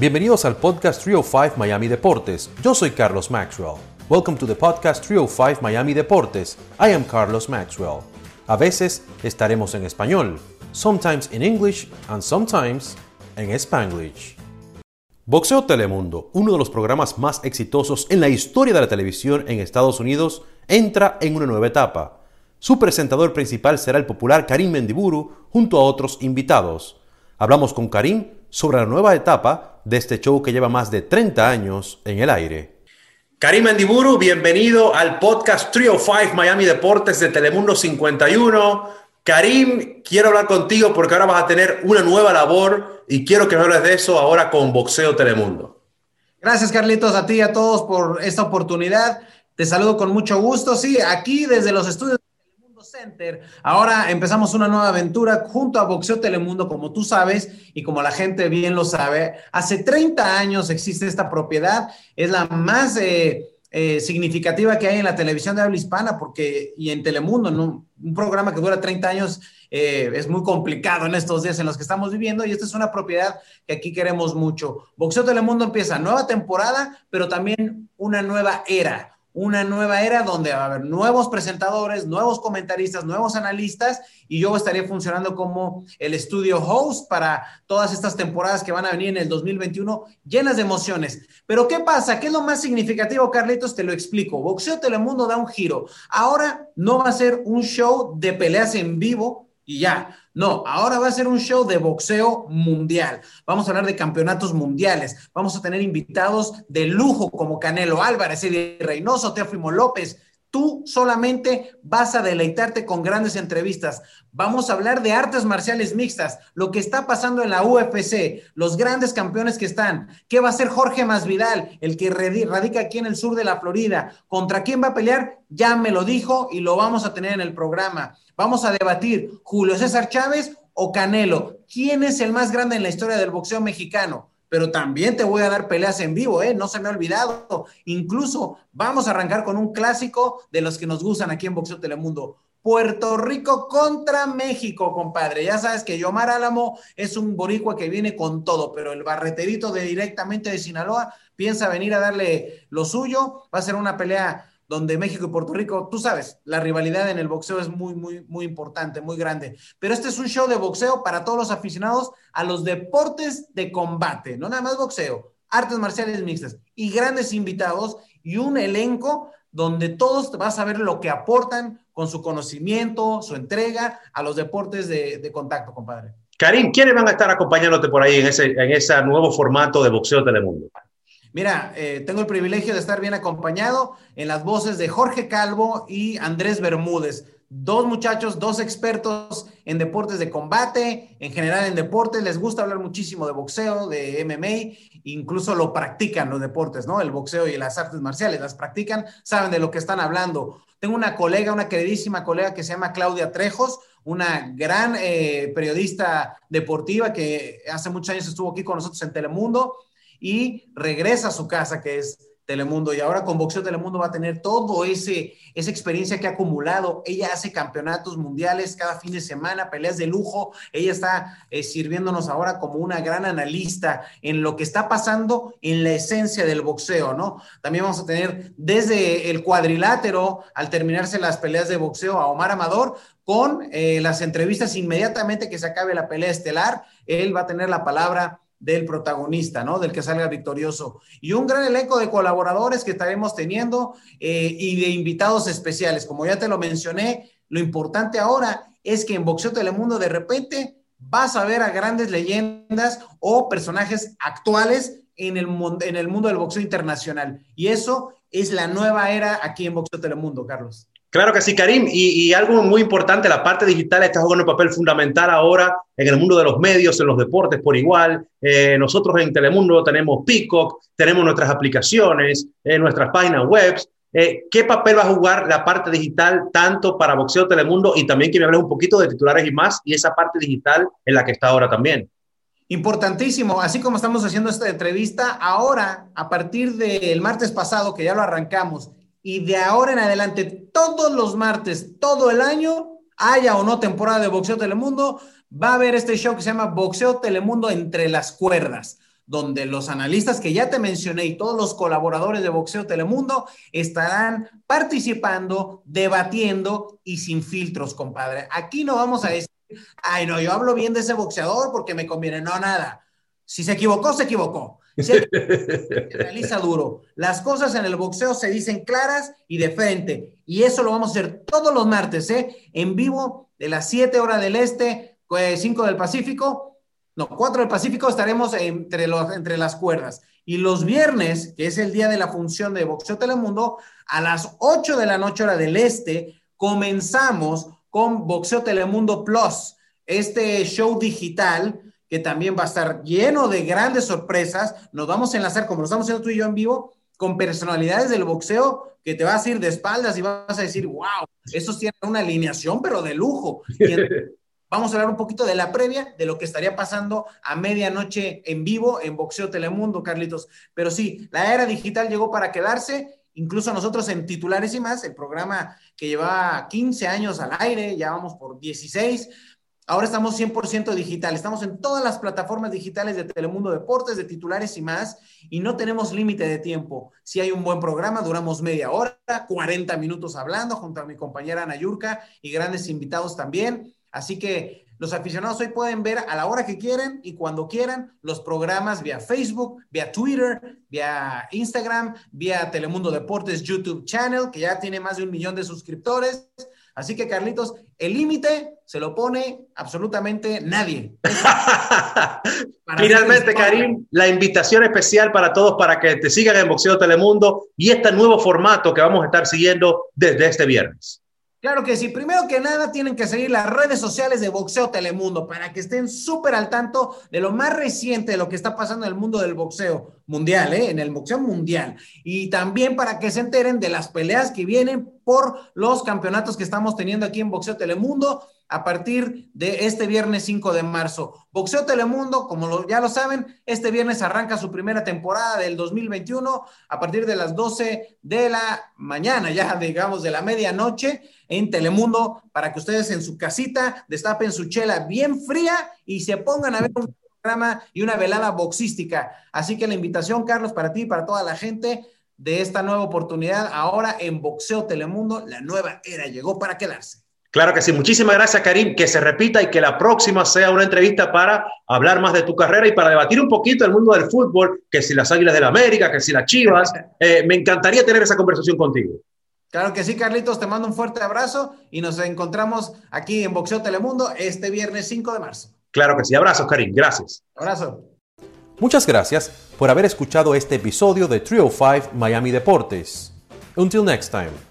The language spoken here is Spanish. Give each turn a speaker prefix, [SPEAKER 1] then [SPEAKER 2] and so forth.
[SPEAKER 1] Bienvenidos al podcast 305 Miami Deportes. Yo soy Carlos Maxwell. Welcome to the podcast 305 Miami Deportes. I am Carlos Maxwell. A veces estaremos en español, sometimes in English and sometimes en Spanglish. Boxeo Telemundo, uno de los programas más exitosos en la historia de la televisión en Estados Unidos, entra en una nueva etapa. Su presentador principal será el popular Karim Mendiburu junto a otros invitados. Hablamos con Karim sobre la nueva etapa de este show que lleva más de 30 años en el aire. Karim Mendiburu, bienvenido al podcast 305 Miami Deportes de Telemundo 51. Karim, quiero hablar contigo porque ahora vas a tener una nueva labor y quiero que me hables de eso ahora con Boxeo Telemundo.
[SPEAKER 2] Gracias, Carlitos, a ti y a todos por esta oportunidad. Te saludo con mucho gusto. Sí, aquí desde los estudios Center. Ahora empezamos una nueva aventura junto a Boxeo Telemundo, como tú sabes y como la gente bien lo sabe. Hace 30 años existe esta propiedad, es la más eh, eh, significativa que hay en la televisión de habla hispana porque, y en Telemundo, un programa que dura 30 años eh, es muy complicado en estos días en los que estamos viviendo y esta es una propiedad que aquí queremos mucho. Boxeo Telemundo empieza nueva temporada, pero también una nueva era una nueva era donde va a haber nuevos presentadores, nuevos comentaristas, nuevos analistas y yo estaría funcionando como el estudio host para todas estas temporadas que van a venir en el 2021 llenas de emociones. Pero ¿qué pasa? ¿Qué es lo más significativo, Carlitos? Te lo explico. Boxeo Telemundo da un giro. Ahora no va a ser un show de peleas en vivo y ya. No, ahora va a ser un show de boxeo mundial. Vamos a hablar de campeonatos mundiales. Vamos a tener invitados de lujo como Canelo Álvarez, Eddie Reynoso, Teófimo López. Tú solamente vas a deleitarte con grandes entrevistas. Vamos a hablar de artes marciales mixtas, lo que está pasando en la UFC, los grandes campeones que están. ¿Qué va a hacer Jorge Masvidal, el que radica aquí en el sur de la Florida? ¿Contra quién va a pelear? Ya me lo dijo y lo vamos a tener en el programa. Vamos a debatir Julio César Chávez o Canelo. ¿Quién es el más grande en la historia del boxeo mexicano? Pero también te voy a dar peleas en vivo, ¿eh? No se me ha olvidado. Incluso vamos a arrancar con un clásico de los que nos gustan aquí en Boxeo Telemundo. Puerto Rico contra México, compadre. Ya sabes que Yomar Álamo es un boricua que viene con todo, pero el barreterito de directamente de Sinaloa piensa venir a darle lo suyo. Va a ser una pelea donde México y Puerto Rico, tú sabes, la rivalidad en el boxeo es muy, muy, muy importante, muy grande. Pero este es un show de boxeo para todos los aficionados a los deportes de combate, no nada más boxeo, artes marciales mixtas y grandes invitados y un elenco donde todos vas a ver lo que aportan con su conocimiento, su entrega a los deportes de, contacto, compadre.
[SPEAKER 1] Karim, ¿quiénes van a estar acompañándote por ahí en ese, en ese nuevo formato de boxeo Telemundo?
[SPEAKER 2] Mira, eh, tengo el privilegio de estar bien acompañado en las voces de Jorge Calvo y Andrés Bermúdez. Dos muchachos, dos expertos en deportes de combate, en general en deportes, les gusta hablar muchísimo de boxeo, de MMA, incluso lo practican los deportes, ¿no? El boxeo y las artes marciales, las practican, saben de lo que están hablando. Tengo una colega, una queridísima colega que se llama Claudia Trejos, una gran eh, periodista deportiva que hace muchos años estuvo aquí con nosotros en Telemundo y regresa a su casa, que es Telemundo. Y ahora con Boxeo Telemundo va a tener todo ese esa experiencia que ha acumulado. Ella hace campeonatos mundiales cada fin de semana, peleas de lujo. Ella está eh, sirviéndonos ahora como una gran analista en lo que está pasando en la esencia del boxeo, ¿no? También vamos a tener desde el cuadrilátero, al terminarse las peleas de boxeo, a Omar Amador, con eh, las entrevistas inmediatamente que se acabe la pelea estelar. Él va a tener la palabra del protagonista, ¿no? Del que salga victorioso. Y un gran elenco de colaboradores que estaremos teniendo eh, y de invitados especiales. Como ya te lo mencioné, lo importante ahora es que en Boxeo Telemundo de repente vas a ver a grandes leyendas o personajes actuales en el, en el mundo del boxeo internacional. Y eso es la nueva era aquí en Boxeo Telemundo, Carlos.
[SPEAKER 1] Claro que sí, Karim. Y, algo muy importante, la parte digital está jugando un papel fundamental ahora en el mundo de los medios, en los deportes por igual. Eh, nosotros en Telemundo tenemos Peacock, tenemos nuestras aplicaciones, eh, nuestras páginas web. Eh, ¿Qué papel va a jugar la parte digital tanto para Boxeo Telemundo y también que me hables un poquito de titulares y más y esa parte digital en la que está ahora también?
[SPEAKER 2] Importantísimo, así como estamos haciendo esta entrevista, ahora, a partir del martes pasado, que ya lo arrancamos, y de ahora en adelante, todos los martes, todo el año, haya o no temporada de Boxeo Telemundo, va a haber este show que se llama Boxeo Telemundo entre las cuerdas, donde los analistas que ya te mencioné y todos los colaboradores de Boxeo Telemundo estarán participando, debatiendo y sin filtros, compadre. Aquí no vamos a decir, ay, no, yo hablo bien de ese boxeador porque me conviene. No, nada. Si se equivocó, se equivocó. Se realiza duro. Las cosas en el boxeo se dicen claras y de frente. Y eso lo vamos a hacer todos los martes, ¿eh? En vivo de las 7 horas del este, 5 eh, del Pacífico no, 4 del Pacífico estaremos entre, los, entre las cuerdas. Y los viernes, que es el día de la función de Boxeo Telemundo, a las 8 de la noche hora del este, comenzamos con Boxeo Telemundo Plus, este show digital que también va a estar lleno de grandes sorpresas. Nos vamos a enlazar, como lo estamos haciendo tú y yo en vivo, con personalidades del boxeo que te vas a ir de espaldas y vas a decir, wow, esos tienen una alineación, pero de lujo. Vamos a hablar un poquito de la previa, de lo que estaría pasando a medianoche en vivo en Boxeo Telemundo, Carlitos. Pero sí, la era digital llegó para quedarse. Incluso nosotros en titulares y más, el programa que lleva 15 años al aire, ya vamos por 16. Ahora estamos 100% digital, estamos en todas las plataformas digitales de Telemundo Deportes, de titulares y más, y no tenemos límite de tiempo. Si hay un buen programa, duramos media hora, 40 minutos hablando junto a mi compañera Ana Yurka y grandes invitados también. Así que los aficionados hoy pueden ver a la hora que quieran y cuando quieran los programas vía Facebook, vía Twitter, vía Instagram, vía Telemundo Deportes YouTube channel, que ya tiene más de un millón de suscriptores. Así que, Carlitos, el límite se lo pone absolutamente nadie.
[SPEAKER 3] Finalmente, Karim, la invitación especial para todos para que te sigan en Boxeo Telemundo y este nuevo formato que vamos a estar siguiendo desde este viernes.
[SPEAKER 2] Claro que sí. Primero que nada, tienen que seguir las redes sociales de Boxeo Telemundo para que estén súper al tanto de lo más reciente de lo que está pasando en el mundo del boxeo mundial, ¿eh? en el boxeo mundial. Y también para que se enteren de las peleas que vienen por los campeonatos que estamos teniendo aquí en Boxeo Telemundo a partir de este viernes 5 de marzo. Boxeo Telemundo, como ya lo saben, este viernes arranca su primera temporada del 2021 a partir de las 12 de la mañana, ya digamos de la medianoche en Telemundo, para que ustedes en su casita destapen su chela bien fría y se pongan a ver un programa y una velada boxística. Así que la invitación, Carlos, para ti y para toda la gente de esta nueva oportunidad ahora en Boxeo Telemundo, la nueva era llegó para quedarse.
[SPEAKER 3] Claro que sí. Muchísimas gracias, Karim. Que se repita y que la próxima sea una entrevista para hablar más de tu carrera y para debatir un poquito el mundo del fútbol, que si las Águilas de la América, que si las Chivas. Eh, me encantaría tener esa conversación contigo.
[SPEAKER 2] Claro que sí, Carlitos. Te mando un fuerte abrazo y nos encontramos aquí en Boxeo Telemundo este viernes 5 de marzo.
[SPEAKER 3] Claro que sí. Abrazos, Karim. Gracias.
[SPEAKER 2] Abrazo.
[SPEAKER 1] Muchas gracias por haber escuchado este episodio de Trio 5 Miami Deportes. Until next time.